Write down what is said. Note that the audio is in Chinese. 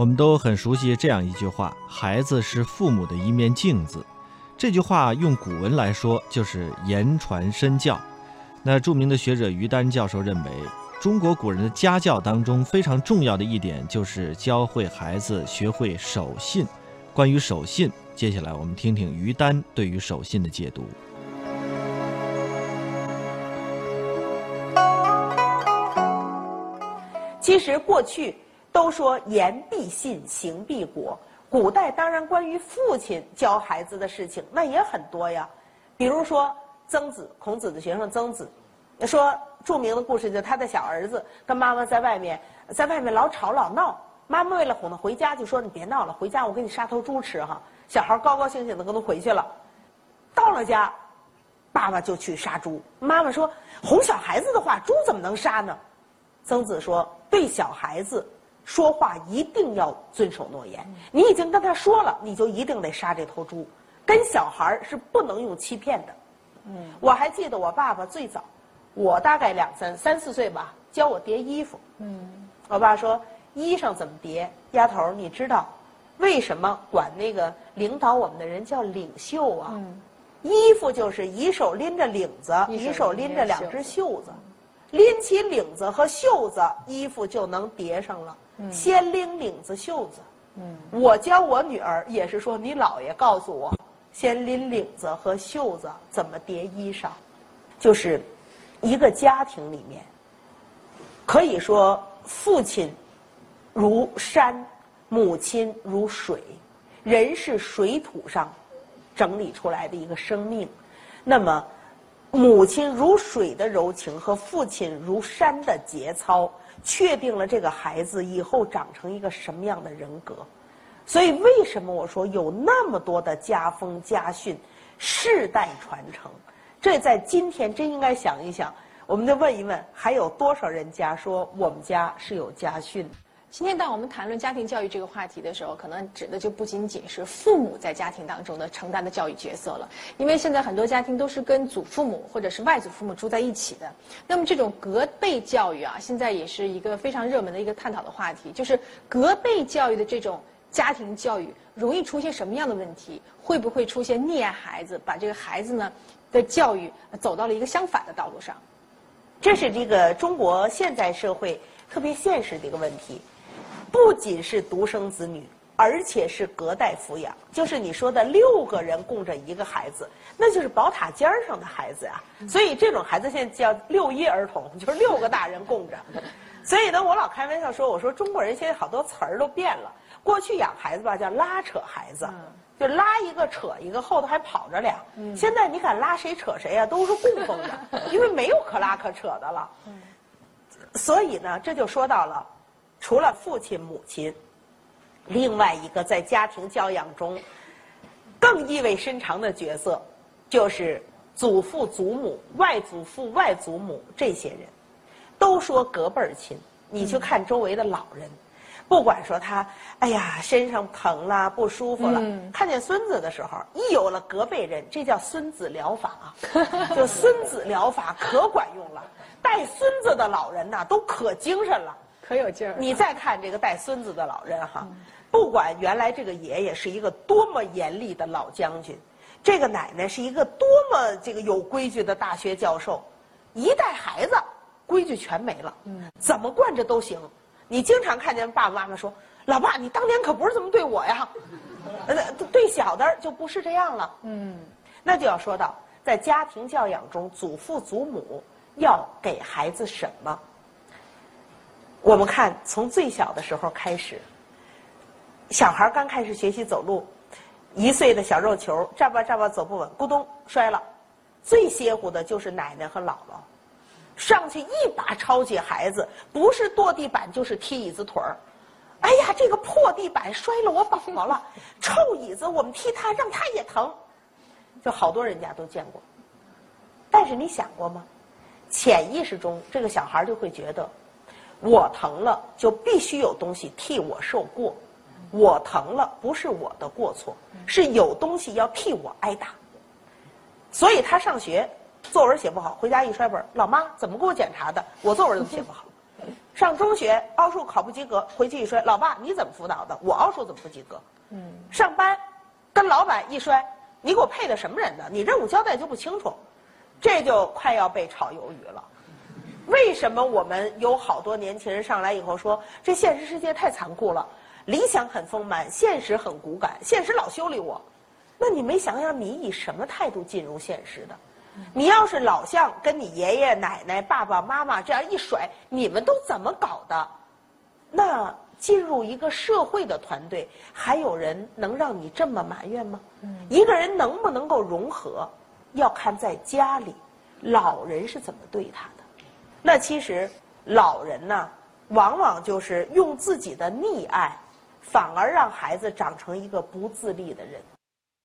我们都很熟悉这样一句话：“孩子是父母的一面镜子。”这句话用古文来说就是言传身教。那著名的学者于丹教授认为，中国古人的家教当中非常重要的一点就是教会孩子学会守信。关于守信，接下来我们听听于丹对于守信的解读。其实过去都说言必信，行必果。古代当然关于父亲教孩子的事情那也很多呀，比如说曾子，孔子的学生曾子，说著名的故事就他的小儿子跟妈妈在外面，在外面老吵老闹，妈妈为了哄他回家就说你别闹了，回家我给你杀头猪吃哈。小孩高高兴兴的跟他回去了，到了家，爸爸就去杀猪，妈妈说哄小孩子的话，猪怎么能杀呢？曾子说对小孩子。说话一定要遵守诺言。你已经跟他说了，你就一定得杀这头猪。跟小孩是不能用欺骗的。嗯，我还记得我爸爸最早，我大概两三三四岁吧，教我叠衣服。嗯，我爸说衣裳怎么叠？丫头，你知道为什么管那个领导我们的人叫领袖啊？嗯，衣服就是一手拎着领子，一手拎着两只袖子，拎起领子和袖子，衣服就能叠上了。先拎领子袖子，嗯，我教我女儿也是说，你姥爷告诉我，先拎领子和袖子怎么叠衣裳，就是一个家庭里面，可以说父亲如山，母亲如水，人是水土上整理出来的一个生命，那么母亲如水的柔情和父亲如山的节操。确定了这个孩子以后长成一个什么样的人格，所以为什么我说有那么多的家风家训，世代传承？这在今天真应该想一想，我们就问一问，还有多少人家说我们家是有家训？今天当我们谈论家庭教育这个话题的时候，可能指的就不仅仅是父母在家庭当中的承担的教育角色了，因为现在很多家庭都是跟祖父母或者是外祖父母住在一起的。那么这种隔辈教育啊，现在也是一个非常热门的一个探讨的话题，就是隔辈教育的这种家庭教育容易出现什么样的问题？会不会出现溺爱孩子，把这个孩子呢的教育走到了一个相反的道路上？这是这个中国现在社会特别现实的一个问题。不仅是独生子女，而且是隔代抚养，就是你说的六个人供着一个孩子，那就是宝塔尖上的孩子呀。所以这种孩子现在叫六一儿童，就是六个大人供着。所以呢，我老开玩笑说，我说中国人现在好多词儿都变了。过去养孩子吧，叫拉扯孩子，就拉一个扯一个，后头还跑着俩。现在你敢拉谁扯谁呀，都是供奉的，因为没有可拉可扯的了。所以呢，这就说到了。除了父亲、母亲，另外一个在家庭教养中更意味深长的角色，就是祖父、祖母、外祖父、外祖母这些人。都说隔辈儿亲，你去看周围的老人，不管说他哎呀身上疼了、不舒服了，看见孙子的时候，一有了隔辈人，这叫孙子疗法啊，就孙子疗法可管用了。带孙子的老人呐，都可精神了。可有劲儿！你再看这个带孙子的老人哈，不管原来这个爷爷是一个多么严厉的老将军，这个奶奶是一个多么这个有规矩的大学教授，一带孩子，规矩全没了。嗯，怎么惯着都行。你经常看见爸爸妈妈说：“老爸，你当年可不是这么对我呀。”呃，对小的就不是这样了。嗯，那就要说到在家庭教养中，祖父祖母要给孩子什么？我们看，从最小的时候开始，小孩刚开始学习走路，一岁的小肉球，站吧站吧走不稳，咕咚摔了。最歇乎的就是奶奶和姥姥，上去一把抄起孩子，不是跺地板就是踢椅子腿儿。哎呀，这个破地板摔了我宝宝了，臭椅子我们踢他让他也疼，就好多人家都见过。但是你想过吗？潜意识中，这个小孩就会觉得。我疼了，就必须有东西替我受过。我疼了，不是我的过错，是有东西要替我挨打。所以他上学，作文写不好，回家一摔本老妈怎么给我检查的？我作文都写不好。上中学奥数考不及格，回去一摔，老爸你怎么辅导的？我奥数怎么不及格？嗯。上班，跟老板一摔，你给我配的什么人呢？你任务交代就不清楚，这就快要被炒鱿鱼了。为什么我们有好多年轻人上来以后说，这现实世界太残酷了，理想很丰满，现实很骨感，现实老修理我。那你没想想，你以什么态度进入现实的？你要是老像跟你爷爷奶奶、爸爸妈妈这样一甩，你们都怎么搞的？那进入一个社会的团队，还有人能让你这么埋怨吗？一个人能不能够融合，要看在家里老人是怎么对他的。那其实老人呢，往往就是用自己的溺爱，反而让孩子长成一个不自立的人。